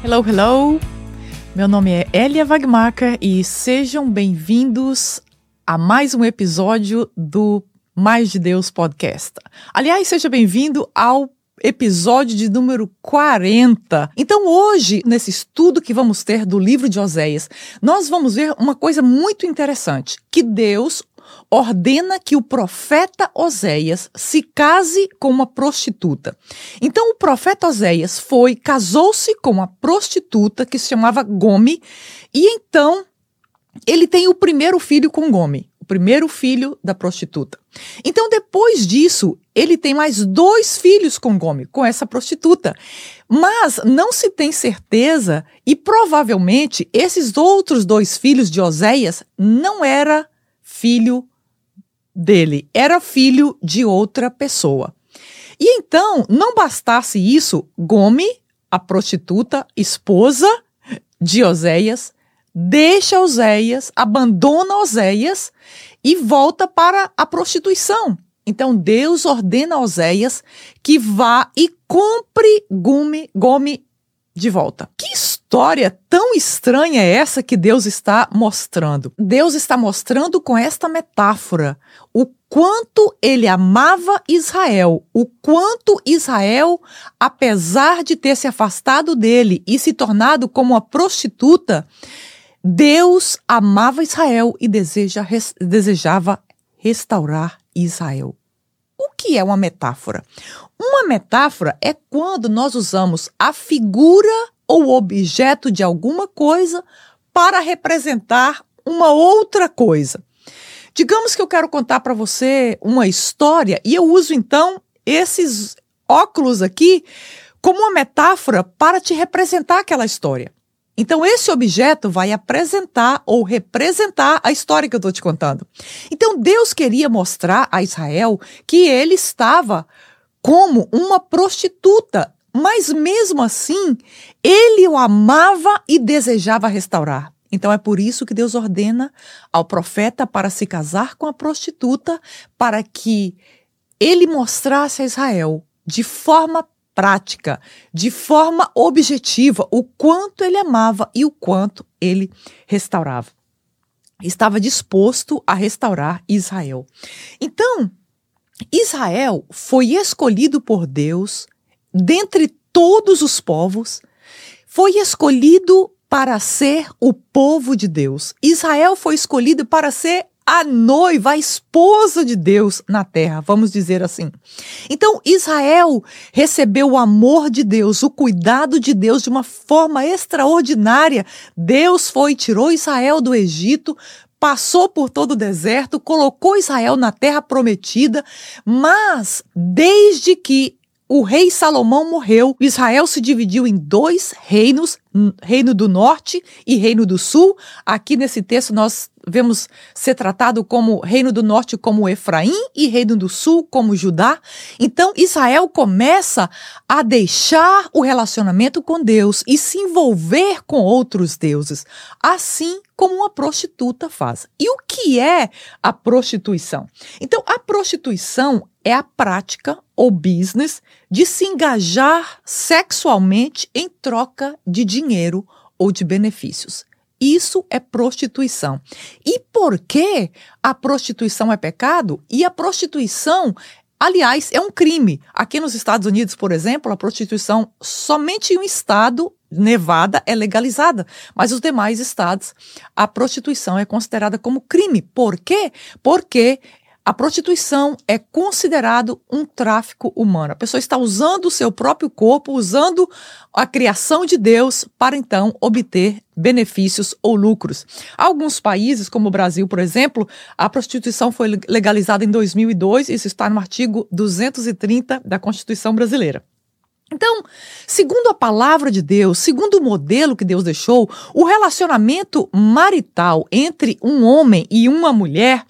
Hello, hello! Meu nome é Elia Wagmacher e sejam bem-vindos a mais um episódio do Mais de Deus Podcast. Aliás, seja bem-vindo ao episódio de número 40. Então, hoje, nesse estudo que vamos ter do livro de Oséias, nós vamos ver uma coisa muito interessante: que Deus ordena que o profeta Oséias se case com uma prostituta. Então o profeta Oséias foi, casou-se com uma prostituta que se chamava Gome, e então ele tem o primeiro filho com Gome, o primeiro filho da prostituta. Então depois disso, ele tem mais dois filhos com Gome, com essa prostituta. Mas não se tem certeza e provavelmente esses outros dois filhos de Oséias não era filho dele, era filho de outra pessoa. E então, não bastasse isso, Gome, a prostituta, esposa de Oséias, deixa Oséias, abandona Oséias e volta para a prostituição. Então Deus ordena a Oséias que vá e compre Gome, Gome de volta. Que história tão estranha é essa que Deus está mostrando? Deus está mostrando com esta metáfora o quanto ele amava Israel, o quanto Israel, apesar de ter se afastado dele e se tornado como uma prostituta, Deus amava Israel e deseja, res, desejava restaurar Israel. O que é uma metáfora? Uma metáfora é quando nós usamos a figura ou objeto de alguma coisa para representar uma outra coisa. Digamos que eu quero contar para você uma história e eu uso então esses óculos aqui como uma metáfora para te representar aquela história. Então, esse objeto vai apresentar ou representar a história que eu estou te contando. Então, Deus queria mostrar a Israel que ele estava como uma prostituta, mas mesmo assim, ele o amava e desejava restaurar. Então é por isso que Deus ordena ao profeta para se casar com a prostituta, para que ele mostrasse a Israel de forma prática, de forma objetiva, o quanto ele amava e o quanto ele restaurava. Estava disposto a restaurar Israel. Então, Israel foi escolhido por Deus dentre todos os povos, foi escolhido para ser o povo de Deus. Israel foi escolhido para ser a noiva, a esposa de Deus na terra, vamos dizer assim. Então, Israel recebeu o amor de Deus, o cuidado de Deus de uma forma extraordinária. Deus foi tirou Israel do Egito, passou por todo o deserto, colocou Israel na terra prometida, mas desde que o rei Salomão morreu, Israel se dividiu em dois reinos, Reino do Norte e Reino do Sul. Aqui nesse texto nós vemos ser tratado como Reino do Norte como Efraim e Reino do Sul como Judá. Então Israel começa a deixar o relacionamento com Deus e se envolver com outros deuses, assim como uma prostituta faz. E o que é a prostituição? Então a prostituição é a prática ou business de se engajar sexualmente em troca de dinheiro ou de benefícios. Isso é prostituição. E por que a prostituição é pecado? E a prostituição, aliás, é um crime. Aqui nos Estados Unidos, por exemplo, a prostituição somente em um estado Nevada é legalizada, mas os demais estados a prostituição é considerada como crime. Por quê? Porque a prostituição é considerado um tráfico humano. A pessoa está usando o seu próprio corpo, usando a criação de Deus para então obter benefícios ou lucros. Alguns países, como o Brasil, por exemplo, a prostituição foi legalizada em 2002, isso está no artigo 230 da Constituição brasileira. Então, segundo a palavra de Deus, segundo o modelo que Deus deixou, o relacionamento marital entre um homem e uma mulher,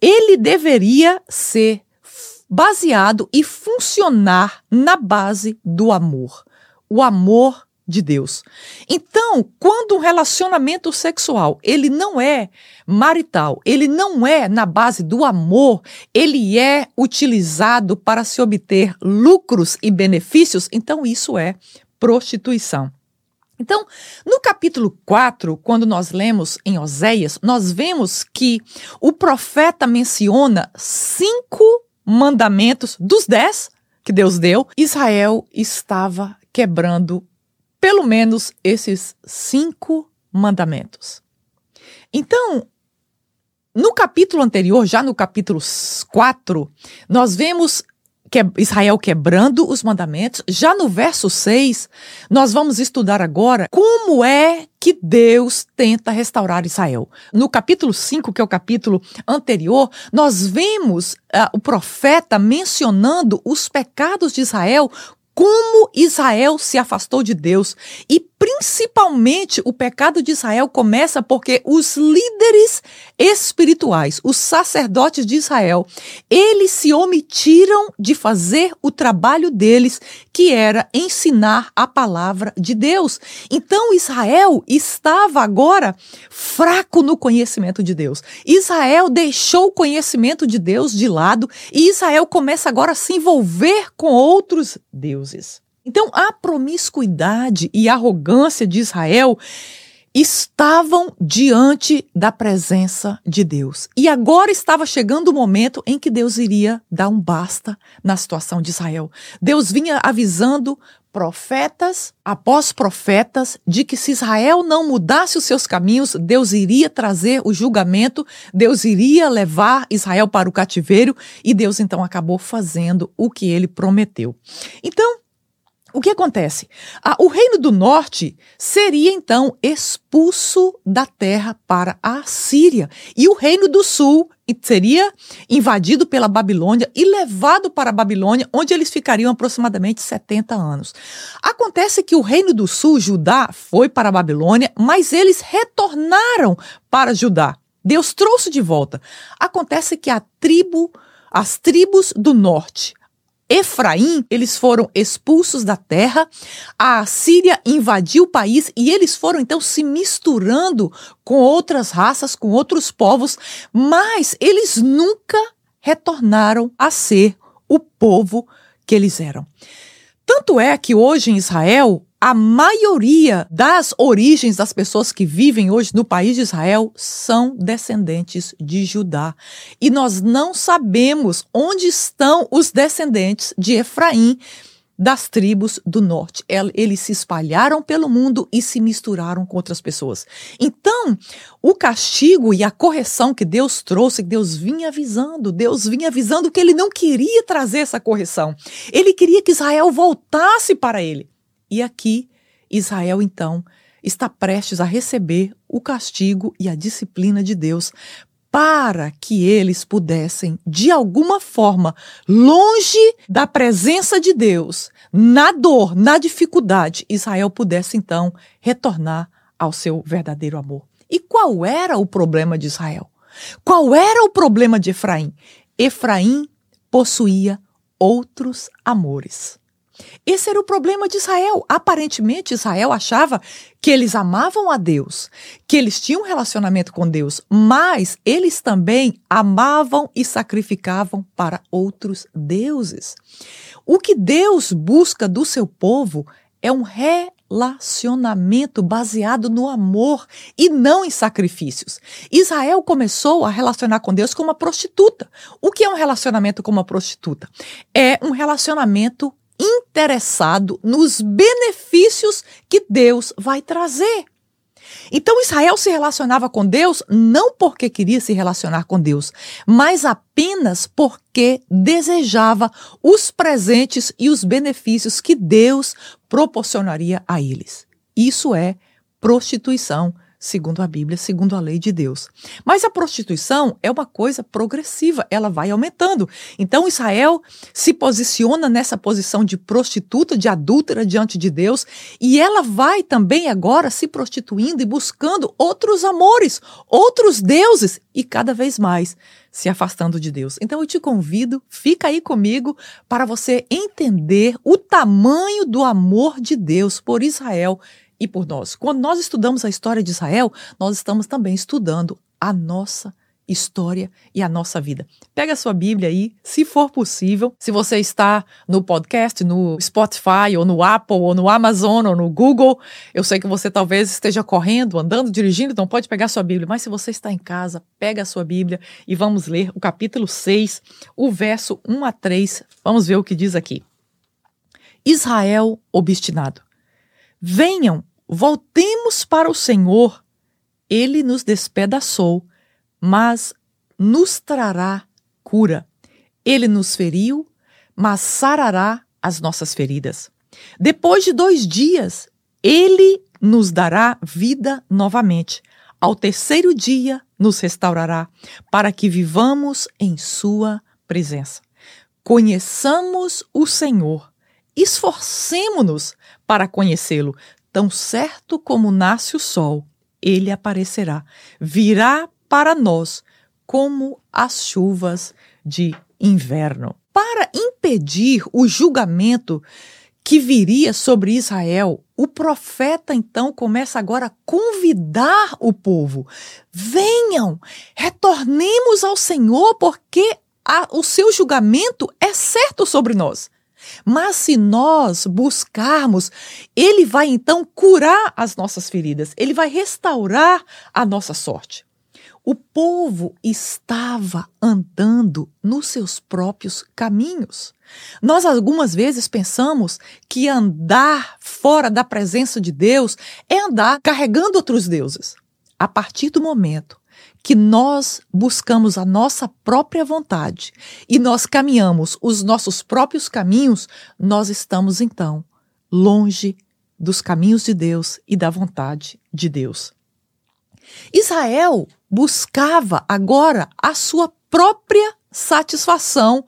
ele deveria ser baseado e funcionar na base do amor. O amor de Deus. Então, quando um relacionamento sexual, ele não é marital, ele não é na base do amor, ele é utilizado para se obter lucros e benefícios, então isso é prostituição. Então, no capítulo 4, quando nós lemos em Oséias, nós vemos que o profeta menciona cinco mandamentos dos dez que Deus deu. Israel estava quebrando pelo menos esses cinco mandamentos. Então, no capítulo anterior, já no capítulo 4, nós vemos que Israel quebrando os mandamentos. Já no verso 6, nós vamos estudar agora como é que Deus tenta restaurar Israel. No capítulo 5, que é o capítulo anterior, nós vemos uh, o profeta mencionando os pecados de Israel como Israel se afastou de Deus. E principalmente o pecado de Israel começa porque os líderes espirituais, os sacerdotes de Israel, eles se omitiram de fazer o trabalho deles, que era ensinar a palavra de Deus. Então Israel estava agora fraco no conhecimento de Deus. Israel deixou o conhecimento de Deus de lado e Israel começa agora a se envolver com outros deuses. Então, a promiscuidade e arrogância de Israel estavam diante da presença de Deus. E agora estava chegando o momento em que Deus iria dar um basta na situação de Israel. Deus vinha avisando profetas após profetas de que se Israel não mudasse os seus caminhos, Deus iria trazer o julgamento, Deus iria levar Israel para o cativeiro e Deus então acabou fazendo o que ele prometeu. Então, o que acontece? Ah, o reino do norte seria então expulso da terra para a Síria, e o reino do sul seria invadido pela Babilônia e levado para a Babilônia, onde eles ficariam aproximadamente 70 anos. Acontece que o reino do sul, Judá, foi para a Babilônia, mas eles retornaram para Judá. Deus trouxe de volta. Acontece que a tribo, as tribos do norte, Efraim, eles foram expulsos da terra, a Síria invadiu o país e eles foram então se misturando com outras raças, com outros povos, mas eles nunca retornaram a ser o povo que eles eram. Tanto é que hoje em Israel, a maioria das origens das pessoas que vivem hoje no país de Israel são descendentes de Judá. E nós não sabemos onde estão os descendentes de Efraim das tribos do norte. Eles se espalharam pelo mundo e se misturaram com outras pessoas. Então, o castigo e a correção que Deus trouxe, que Deus vinha avisando, Deus vinha avisando que ele não queria trazer essa correção. Ele queria que Israel voltasse para ele. E aqui, Israel, então, está prestes a receber o castigo e a disciplina de Deus para que eles pudessem, de alguma forma, longe da presença de Deus, na dor, na dificuldade, Israel pudesse então retornar ao seu verdadeiro amor. E qual era o problema de Israel? Qual era o problema de Efraim? Efraim possuía outros amores. Esse era o problema de Israel. Aparentemente, Israel achava que eles amavam a Deus, que eles tinham um relacionamento com Deus, mas eles também amavam e sacrificavam para outros deuses. O que Deus busca do seu povo é um relacionamento baseado no amor e não em sacrifícios. Israel começou a relacionar com Deus como uma prostituta. O que é um relacionamento com uma prostituta? É um relacionamento interessado nos benefícios que Deus vai trazer. Então Israel se relacionava com Deus não porque queria se relacionar com Deus, mas apenas porque desejava os presentes e os benefícios que Deus proporcionaria a eles. Isso é prostituição segundo a Bíblia, segundo a lei de Deus. Mas a prostituição é uma coisa progressiva, ela vai aumentando. Então Israel se posiciona nessa posição de prostituta, de adúltera diante de Deus, e ela vai também agora se prostituindo e buscando outros amores, outros deuses e cada vez mais se afastando de Deus. Então eu te convido, fica aí comigo para você entender o tamanho do amor de Deus por Israel e por nós. Quando nós estudamos a história de Israel, nós estamos também estudando a nossa história e a nossa vida. Pega a sua Bíblia aí, se for possível. Se você está no podcast, no Spotify, ou no Apple, ou no Amazon, ou no Google, eu sei que você talvez esteja correndo, andando, dirigindo, então pode pegar a sua Bíblia. Mas se você está em casa, pega a sua Bíblia e vamos ler o capítulo 6, o verso 1 a 3. Vamos ver o que diz aqui. Israel obstinado. Venham, voltemos para o Senhor. Ele nos despedaçou mas nos trará cura. Ele nos feriu, mas sarará as nossas feridas. Depois de dois dias, ele nos dará vida novamente. Ao terceiro dia, nos restaurará, para que vivamos em Sua presença. Conheçamos o Senhor, esforcemo-nos para conhecê-lo. Tão certo como nasce o sol, ele aparecerá. Virá para nós como as chuvas de inverno. Para impedir o julgamento que viria sobre Israel, o profeta então começa agora a convidar o povo: venham, retornemos ao Senhor, porque a, o seu julgamento é certo sobre nós. Mas se nós buscarmos, Ele vai então curar as nossas feridas, Ele vai restaurar a nossa sorte. O povo estava andando nos seus próprios caminhos. Nós algumas vezes pensamos que andar fora da presença de Deus é andar carregando outros deuses. A partir do momento que nós buscamos a nossa própria vontade e nós caminhamos os nossos próprios caminhos, nós estamos então longe dos caminhos de Deus e da vontade de Deus. Israel buscava agora a sua própria satisfação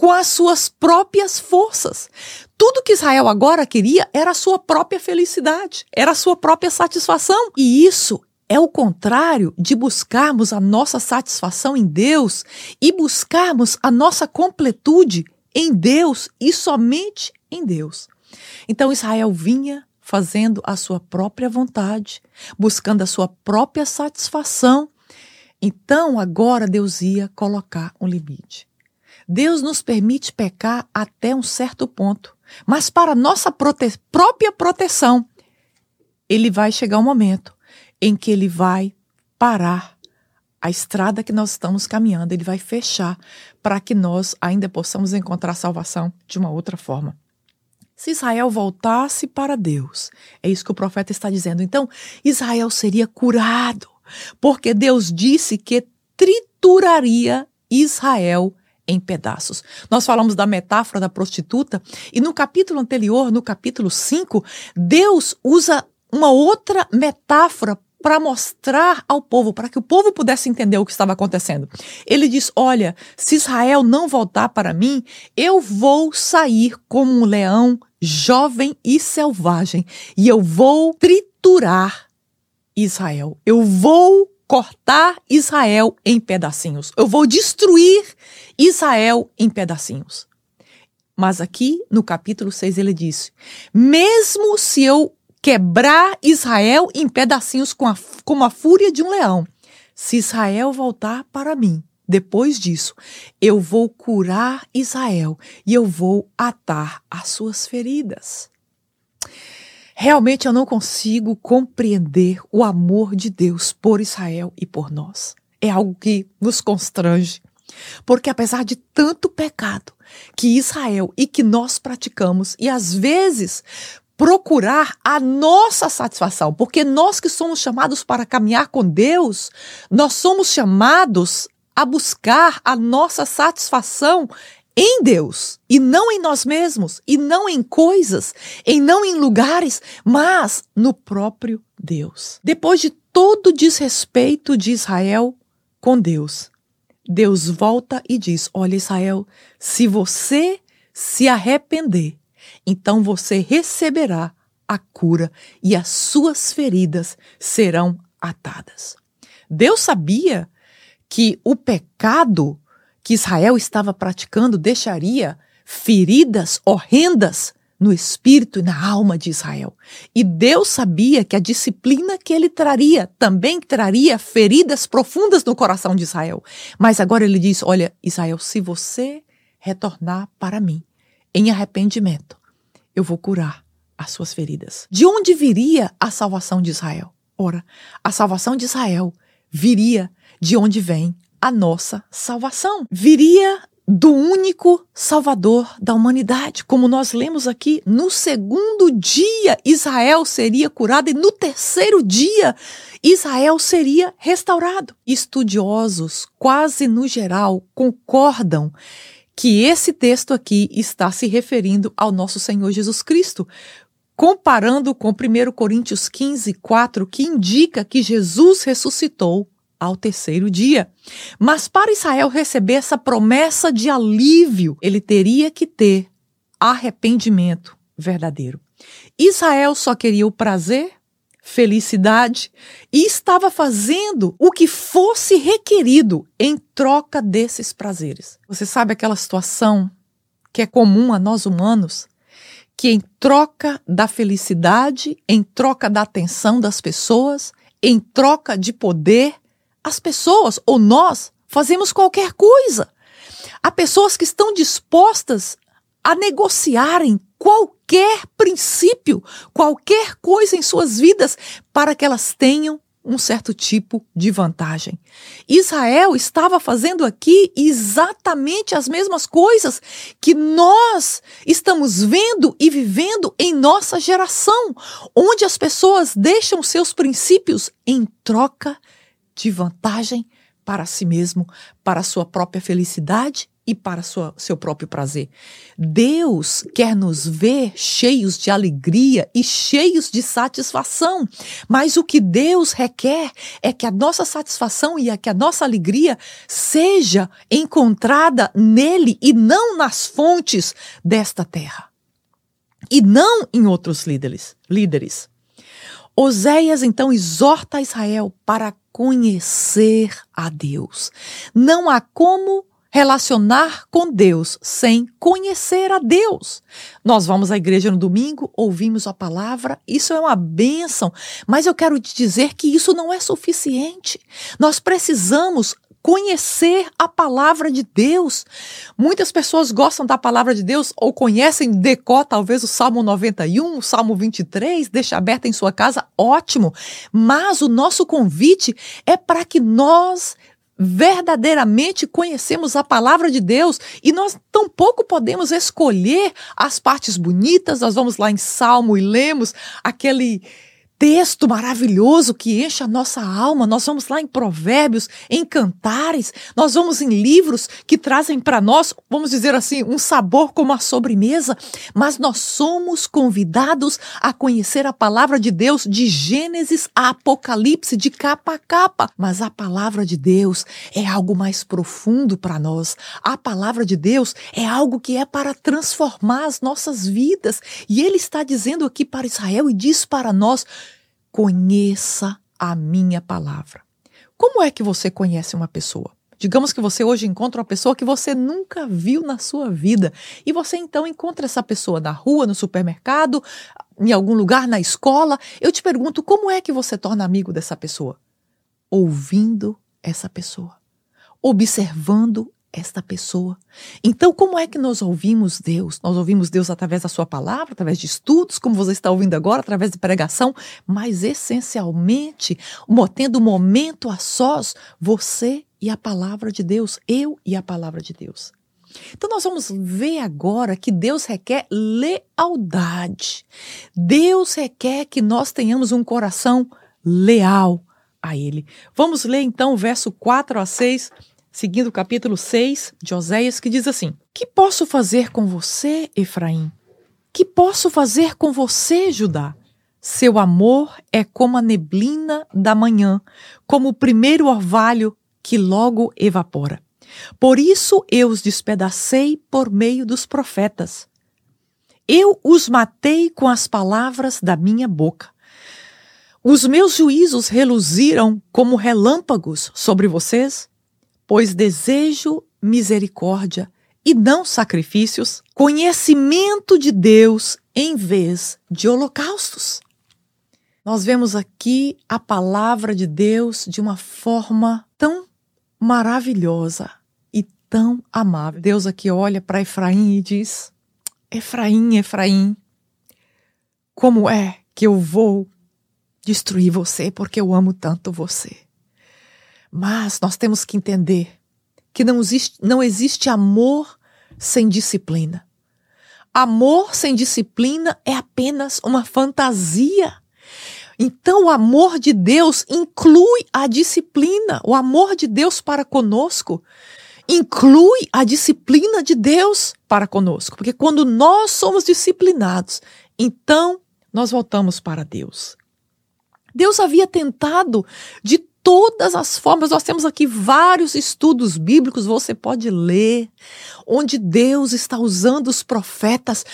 com as suas próprias forças. Tudo que Israel agora queria era a sua própria felicidade, era a sua própria satisfação. E isso é o contrário de buscarmos a nossa satisfação em Deus e buscarmos a nossa completude em Deus e somente em Deus. Então Israel vinha fazendo a sua própria vontade, buscando a sua própria satisfação. Então, agora Deus ia colocar um limite. Deus nos permite pecar até um certo ponto, mas para nossa prote própria proteção, ele vai chegar um momento em que ele vai parar a estrada que nós estamos caminhando, ele vai fechar para que nós ainda possamos encontrar salvação de uma outra forma se Israel voltasse para Deus. É isso que o profeta está dizendo. Então, Israel seria curado, porque Deus disse que trituraria Israel em pedaços. Nós falamos da metáfora da prostituta e no capítulo anterior, no capítulo 5, Deus usa uma outra metáfora para mostrar ao povo, para que o povo pudesse entender o que estava acontecendo. Ele diz: Olha, se Israel não voltar para mim, eu vou sair como um leão jovem e selvagem, e eu vou triturar Israel. Eu vou cortar Israel em pedacinhos. Eu vou destruir Israel em pedacinhos. Mas aqui no capítulo 6 ele diz: mesmo se eu quebrar Israel em pedacinhos com a, como a fúria de um leão, se Israel voltar para mim, depois disso, eu vou curar Israel e eu vou atar as suas feridas. Realmente eu não consigo compreender o amor de Deus por Israel e por nós. É algo que nos constrange. Porque apesar de tanto pecado que Israel e que nós praticamos, e às vezes procurar a nossa satisfação, porque nós que somos chamados para caminhar com Deus, nós somos chamados a buscar a nossa satisfação em Deus e não em nós mesmos, e não em coisas, e não em lugares, mas no próprio Deus. Depois de todo o desrespeito de Israel com Deus, Deus volta e diz: Olha, Israel, se você se arrepender, então você receberá a cura e as suas feridas serão atadas. Deus sabia que o pecado que Israel estava praticando deixaria feridas horrendas no espírito e na alma de Israel. E Deus sabia que a disciplina que ele traria também traria feridas profundas no coração de Israel. Mas agora ele diz: Olha, Israel, se você retornar para mim em arrependimento, eu vou curar as suas feridas. De onde viria a salvação de Israel? Ora, a salvação de Israel viria de onde vem a nossa salvação. Viria do único Salvador da humanidade. Como nós lemos aqui, no segundo dia Israel seria curado e no terceiro dia Israel seria restaurado. Estudiosos, quase no geral, concordam que esse texto aqui está se referindo ao nosso Senhor Jesus Cristo, comparando com 1 Coríntios 15, 4, que indica que Jesus ressuscitou ao terceiro dia. Mas para Israel receber essa promessa de alívio, ele teria que ter arrependimento verdadeiro. Israel só queria o prazer, felicidade e estava fazendo o que fosse requerido em troca desses prazeres. Você sabe aquela situação que é comum a nós humanos? Que em troca da felicidade, em troca da atenção das pessoas, em troca de poder, as pessoas ou nós fazemos qualquer coisa. Há pessoas que estão dispostas a negociarem qualquer princípio, qualquer coisa em suas vidas para que elas tenham um certo tipo de vantagem. Israel estava fazendo aqui exatamente as mesmas coisas que nós estamos vendo e vivendo em nossa geração, onde as pessoas deixam seus princípios em troca de vantagem para si mesmo, para sua própria felicidade e para sua, seu próprio prazer. Deus quer nos ver cheios de alegria e cheios de satisfação, mas o que Deus requer é que a nossa satisfação e a, que a nossa alegria seja encontrada nele e não nas fontes desta terra. E não em outros líderes. líderes. Oséias então exorta Israel para conhecer a Deus. Não há como relacionar com Deus sem conhecer a Deus. Nós vamos à igreja no domingo, ouvimos a palavra, isso é uma bênção, mas eu quero te dizer que isso não é suficiente. Nós precisamos conhecer a palavra de Deus. Muitas pessoas gostam da palavra de Deus ou conhecem decor talvez o Salmo 91, o Salmo 23, deixa aberta em sua casa, ótimo. Mas o nosso convite é para que nós verdadeiramente conhecemos a palavra de Deus e nós tampouco podemos escolher as partes bonitas. Nós vamos lá em Salmo e lemos aquele texto maravilhoso que enche a nossa alma. Nós vamos lá em Provérbios, em Cantares, nós vamos em livros que trazem para nós, vamos dizer assim, um sabor como a sobremesa, mas nós somos convidados a conhecer a palavra de Deus de Gênesis a Apocalipse, de capa a capa. Mas a palavra de Deus é algo mais profundo para nós. A palavra de Deus é algo que é para transformar as nossas vidas. E ele está dizendo aqui para Israel e diz para nós: conheça a minha palavra. Como é que você conhece uma pessoa? Digamos que você hoje encontra uma pessoa que você nunca viu na sua vida e você então encontra essa pessoa na rua, no supermercado, em algum lugar, na escola. Eu te pergunto, como é que você torna amigo dessa pessoa? Ouvindo essa pessoa, observando esta pessoa. Então, como é que nós ouvimos Deus? Nós ouvimos Deus através da Sua palavra, através de estudos, como você está ouvindo agora, através de pregação, mas essencialmente, tendo momento a sós, você e a palavra de Deus, eu e a palavra de Deus. Então, nós vamos ver agora que Deus requer lealdade. Deus requer que nós tenhamos um coração leal a Ele. Vamos ler então o verso 4 a 6 seguindo o capítulo 6 de Oséias, que diz assim: Que posso fazer com você, Efraim? Que posso fazer com você, Judá? Seu amor é como a neblina da manhã, como o primeiro orvalho que logo evapora. Por isso eu os despedacei por meio dos profetas. Eu os matei com as palavras da minha boca. Os meus juízos reluziram como relâmpagos sobre vocês pois desejo misericórdia e não sacrifícios, conhecimento de Deus em vez de holocaustos. Nós vemos aqui a palavra de Deus de uma forma tão maravilhosa e tão amável. Deus aqui olha para Efraim e diz: Efraim, Efraim, como é que eu vou destruir você porque eu amo tanto você? Mas nós temos que entender que não existe, não existe amor sem disciplina. Amor sem disciplina é apenas uma fantasia. Então, o amor de Deus inclui a disciplina. O amor de Deus para conosco inclui a disciplina de Deus para conosco. Porque quando nós somos disciplinados, então nós voltamos para Deus. Deus havia tentado de todas as formas. Nós temos aqui vários estudos bíblicos, você pode ler, onde Deus está usando os profetas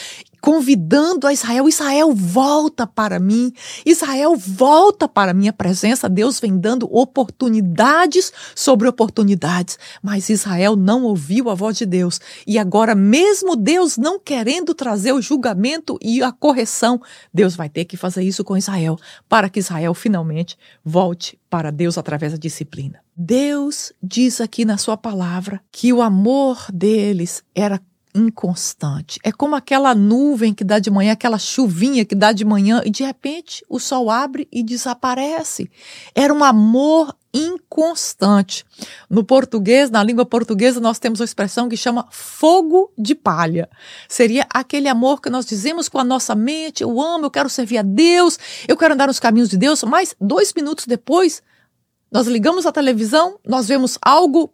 convidando a Israel: Israel, volta para mim, Israel, volta para a minha presença. Deus vem dando oportunidades sobre oportunidades, mas Israel não ouviu a voz de Deus. E agora, mesmo Deus não querendo trazer o julgamento e a correção, Deus vai ter que fazer isso com Israel, para que Israel finalmente volte para Deus através da disciplina. Deus diz aqui na sua palavra que o amor deles era inconstante. É como aquela nuvem que dá de manhã, aquela chuvinha que dá de manhã e de repente o sol abre e desaparece. Era um amor inconstante. No português, na língua portuguesa, nós temos uma expressão que chama fogo de palha. Seria aquele amor que nós dizemos com a nossa mente: eu amo, eu quero servir a Deus, eu quero andar nos caminhos de Deus, mas dois minutos depois, nós ligamos a televisão, nós vemos algo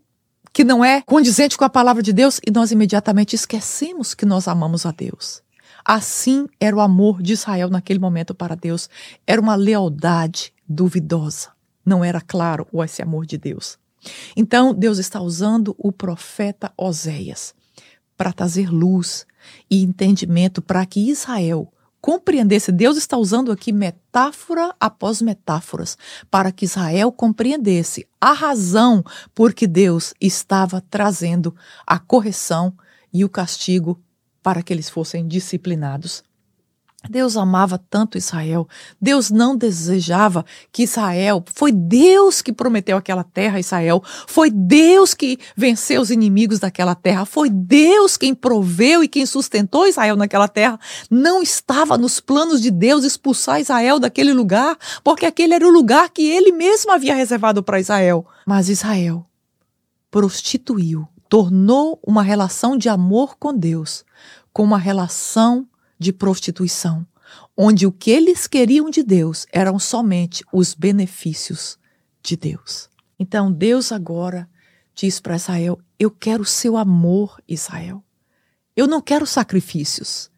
que não é condizente com a palavra de Deus e nós imediatamente esquecemos que nós amamos a Deus. Assim era o amor de Israel naquele momento para Deus. Era uma lealdade duvidosa. Não era claro esse amor de Deus. Então, Deus está usando o profeta Oséias para trazer luz e entendimento para que Israel compreendesse. Deus está usando aqui metáfora após metáforas para que Israel compreendesse a razão por que Deus estava trazendo a correção e o castigo para que eles fossem disciplinados. Deus amava tanto Israel. Deus não desejava que Israel. Foi Deus que prometeu aquela terra a Israel. Foi Deus que venceu os inimigos daquela terra. Foi Deus quem proveu e quem sustentou Israel naquela terra. Não estava nos planos de Deus expulsar Israel daquele lugar, porque aquele era o lugar que ele mesmo havia reservado para Israel. Mas Israel prostituiu, tornou uma relação de amor com Deus com uma relação de prostituição, onde o que eles queriam de Deus eram somente os benefícios de Deus. Então Deus agora diz para Israel: Eu quero seu amor, Israel. Eu não quero sacrifícios.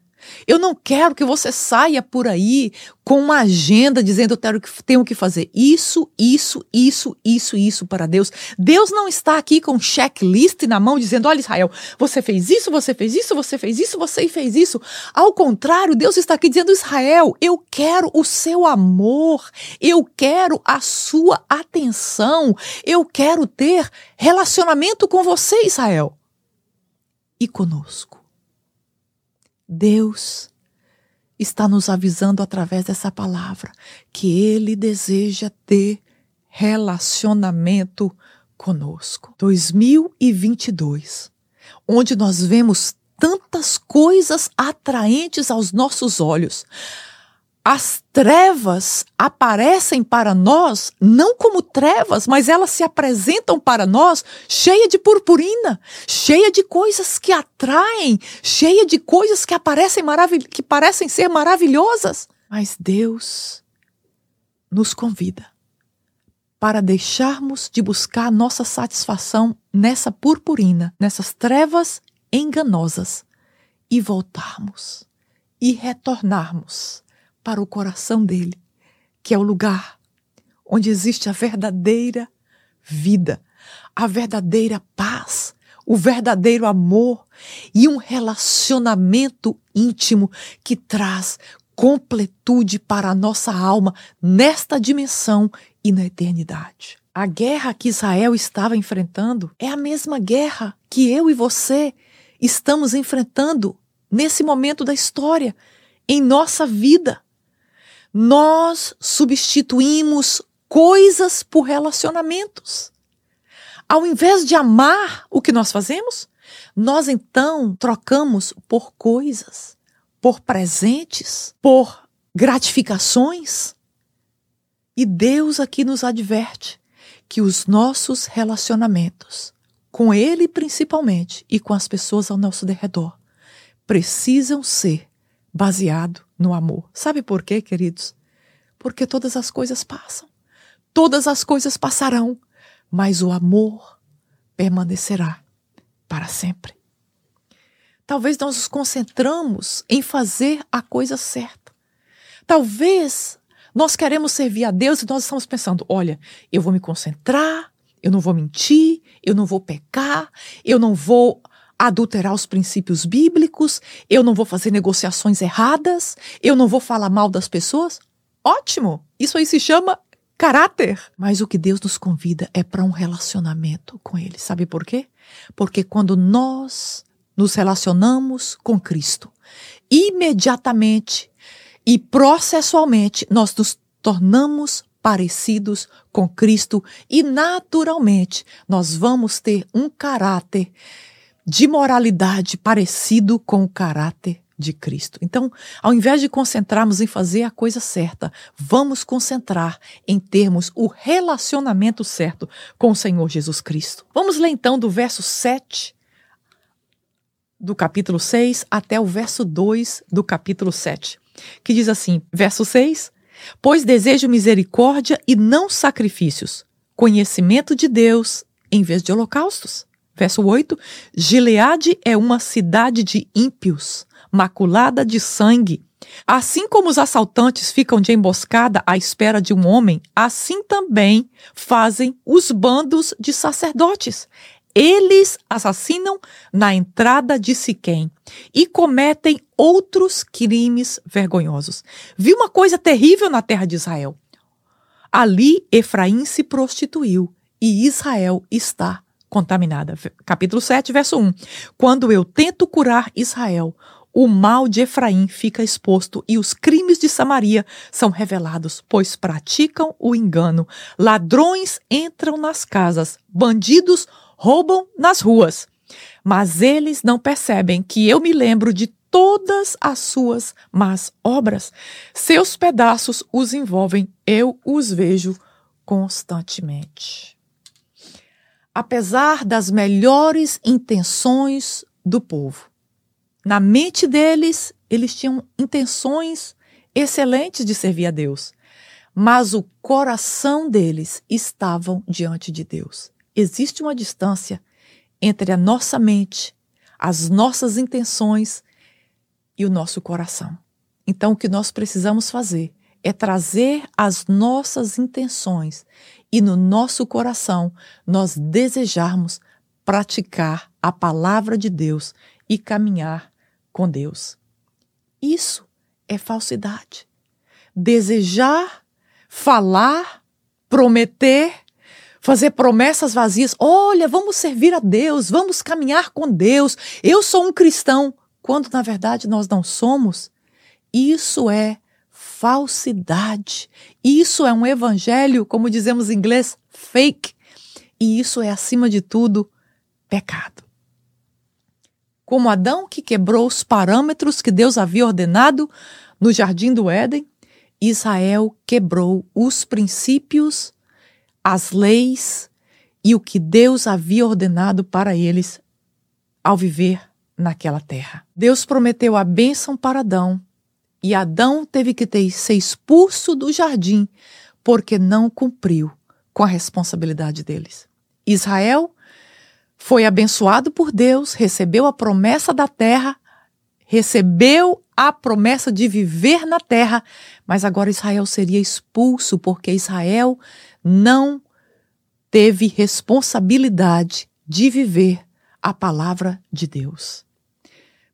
Eu não quero que você saia por aí com uma agenda dizendo eu tenho que, fazer isso, isso, isso, isso, isso para Deus. Deus não está aqui com um checklist na mão dizendo: olha, Israel, você fez isso, você fez isso, você fez isso, você fez isso. Ao contrário, Deus está aqui dizendo: Israel, eu quero o seu amor, eu quero a sua atenção, eu quero ter relacionamento com você, Israel. E conosco. Deus está nos avisando através dessa palavra que Ele deseja ter relacionamento conosco. 2022, onde nós vemos tantas coisas atraentes aos nossos olhos, as trevas aparecem para nós não como trevas, mas elas se apresentam para nós cheia de purpurina, cheia de coisas que atraem, cheia de coisas que aparecem que parecem ser maravilhosas. Mas Deus nos convida para deixarmos de buscar nossa satisfação nessa purpurina, nessas trevas enganosas e voltarmos e retornarmos para o coração dele, que é o lugar onde existe a verdadeira vida, a verdadeira paz, o verdadeiro amor e um relacionamento íntimo que traz completude para a nossa alma nesta dimensão e na eternidade. A guerra que Israel estava enfrentando é a mesma guerra que eu e você estamos enfrentando nesse momento da história em nossa vida. Nós substituímos coisas por relacionamentos. Ao invés de amar o que nós fazemos, nós então trocamos por coisas, por presentes, por gratificações. E Deus aqui nos adverte que os nossos relacionamentos, com Ele principalmente e com as pessoas ao nosso derredor, precisam ser baseados no amor. Sabe por quê, queridos? Porque todas as coisas passam, todas as coisas passarão, mas o amor permanecerá para sempre. Talvez nós nos concentramos em fazer a coisa certa. Talvez nós queremos servir a Deus e nós estamos pensando: olha, eu vou me concentrar, eu não vou mentir, eu não vou pecar, eu não vou adulterar os princípios bíblicos, eu não vou fazer negociações erradas, eu não vou falar mal das pessoas. Ótimo! Isso aí se chama caráter. Mas o que Deus nos convida é para um relacionamento com Ele. Sabe por quê? Porque quando nós nos relacionamos com Cristo, imediatamente e processualmente nós nos tornamos parecidos com Cristo e naturalmente nós vamos ter um caráter de moralidade parecido com o caráter de Cristo. Então, ao invés de concentrarmos em fazer a coisa certa, vamos concentrar em termos o relacionamento certo com o Senhor Jesus Cristo. Vamos ler então do verso 7 do capítulo 6 até o verso 2 do capítulo 7 que diz assim, verso 6: Pois desejo misericórdia e não sacrifícios, conhecimento de Deus em vez de holocaustos. Verso 8: Gileade é uma cidade de ímpios, maculada de sangue. Assim como os assaltantes ficam de emboscada à espera de um homem, assim também fazem os bandos de sacerdotes. Eles assassinam na entrada de Siquém e cometem outros crimes vergonhosos. Vi uma coisa terrível na terra de Israel. Ali Efraim se prostituiu e Israel está contaminada. Capítulo 7, verso 1. Quando eu tento curar Israel, o mal de Efraim fica exposto e os crimes de Samaria são revelados, pois praticam o engano. Ladrões entram nas casas, bandidos roubam nas ruas, mas eles não percebem que eu me lembro de todas as suas más obras. Seus pedaços os envolvem, eu os vejo constantemente. Apesar das melhores intenções do povo, na mente deles, eles tinham intenções excelentes de servir a Deus, mas o coração deles estavam diante de Deus existe uma distância entre a nossa mente, as nossas intenções e o nosso coração. Então, o que nós precisamos fazer é trazer as nossas intenções e no nosso coração nós desejarmos praticar a palavra de Deus e caminhar com Deus. Isso é falsidade. Desejar, falar, prometer fazer promessas vazias. Olha, vamos servir a Deus, vamos caminhar com Deus. Eu sou um cristão, quando na verdade nós não somos. Isso é falsidade. Isso é um evangelho, como dizemos em inglês, fake. E isso é, acima de tudo, pecado. Como Adão, que quebrou os parâmetros que Deus havia ordenado no jardim do Éden, Israel quebrou os princípios as leis e o que Deus havia ordenado para eles ao viver naquela terra. Deus prometeu a bênção para Adão e Adão teve que ter, ser expulso do jardim porque não cumpriu com a responsabilidade deles. Israel foi abençoado por Deus, recebeu a promessa da terra, recebeu a promessa de viver na terra, mas agora Israel seria expulso porque Israel não teve responsabilidade de viver a palavra de Deus.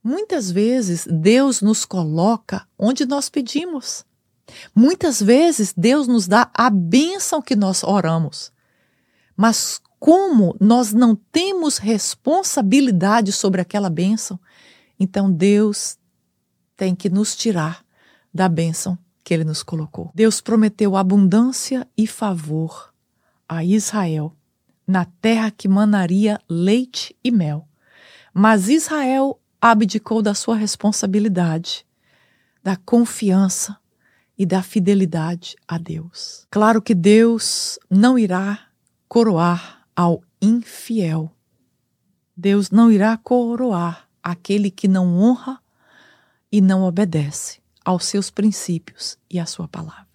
Muitas vezes Deus nos coloca onde nós pedimos. Muitas vezes Deus nos dá a bênção que nós oramos. Mas como nós não temos responsabilidade sobre aquela bênção, então Deus tem que nos tirar da bênção que ele nos colocou. Deus prometeu abundância e favor a Israel na terra que manaria leite e mel. Mas Israel abdicou da sua responsabilidade, da confiança e da fidelidade a Deus. Claro que Deus não irá coroar ao infiel. Deus não irá coroar aquele que não honra e não obedece aos seus princípios e à sua palavra.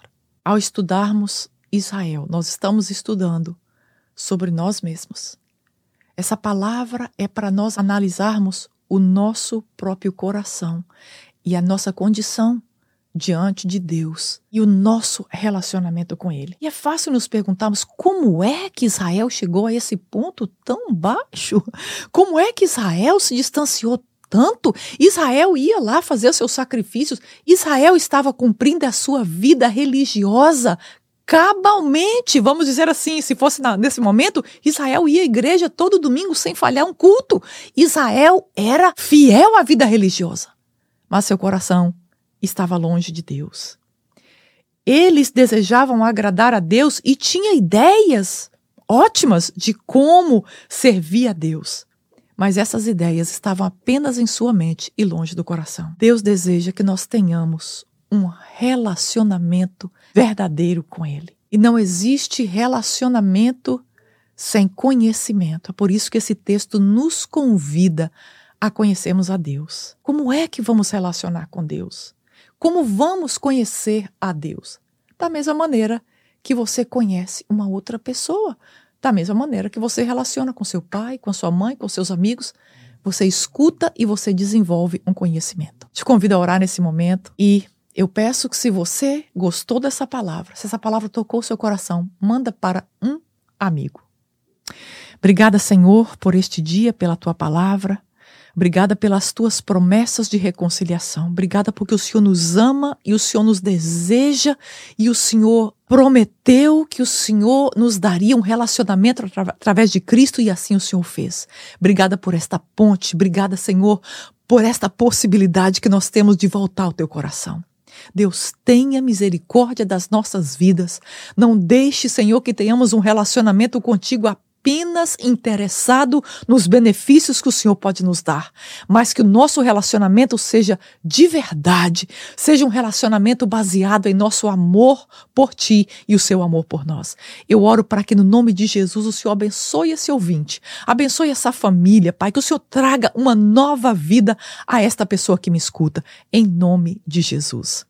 Ao estudarmos Israel, nós estamos estudando sobre nós mesmos. Essa palavra é para nós analisarmos o nosso próprio coração e a nossa condição diante de Deus e o nosso relacionamento com Ele. E é fácil nos perguntarmos como é que Israel chegou a esse ponto tão baixo? Como é que Israel se distanciou tanto? Israel ia lá fazer seus sacrifícios, Israel estava cumprindo a sua vida religiosa cabalmente, vamos dizer assim, se fosse na, nesse momento, Israel ia à igreja todo domingo sem falhar um culto. Israel era fiel à vida religiosa, mas seu coração estava longe de Deus. Eles desejavam agradar a Deus e tinham ideias ótimas de como servir a Deus. Mas essas ideias estavam apenas em sua mente e longe do coração. Deus deseja que nós tenhamos um relacionamento verdadeiro com Ele. E não existe relacionamento sem conhecimento. É por isso que esse texto nos convida a conhecermos a Deus. Como é que vamos relacionar com Deus? Como vamos conhecer a Deus? Da mesma maneira que você conhece uma outra pessoa, da mesma maneira que você relaciona com seu pai, com sua mãe, com seus amigos, você escuta e você desenvolve um conhecimento. Te convido a orar nesse momento e eu peço que se você gostou dessa palavra, se essa palavra tocou o seu coração, manda para um amigo. Obrigada, Senhor, por este dia, pela tua palavra. Obrigada pelas tuas promessas de reconciliação. Obrigada porque o Senhor nos ama e o Senhor nos deseja e o Senhor prometeu que o Senhor nos daria um relacionamento através de Cristo e assim o Senhor fez. Obrigada por esta ponte. Obrigada, Senhor, por esta possibilidade que nós temos de voltar ao teu coração. Deus tenha misericórdia das nossas vidas. Não deixe, Senhor, que tenhamos um relacionamento contigo apenas interessado nos benefícios que o Senhor pode nos dar, mas que o nosso relacionamento seja de verdade, seja um relacionamento baseado em nosso amor por ti e o seu amor por nós. Eu oro para que no nome de Jesus o Senhor abençoe esse ouvinte, abençoe essa família, Pai, que o Senhor traga uma nova vida a esta pessoa que me escuta, em nome de Jesus.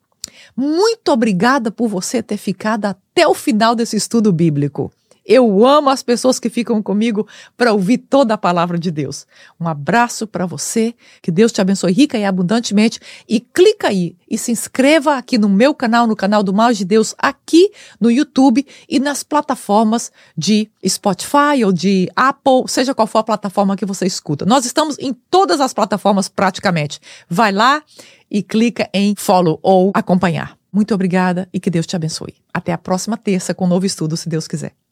Muito obrigada por você ter ficado até o final desse estudo bíblico. Eu amo as pessoas que ficam comigo para ouvir toda a palavra de Deus. Um abraço para você, que Deus te abençoe rica e abundantemente. E clica aí e se inscreva aqui no meu canal, no canal do Mal de Deus, aqui no YouTube e nas plataformas de Spotify ou de Apple, seja qual for a plataforma que você escuta. Nós estamos em todas as plataformas praticamente. Vai lá e clica em follow ou acompanhar. Muito obrigada e que Deus te abençoe. Até a próxima terça com um novo estudo, se Deus quiser.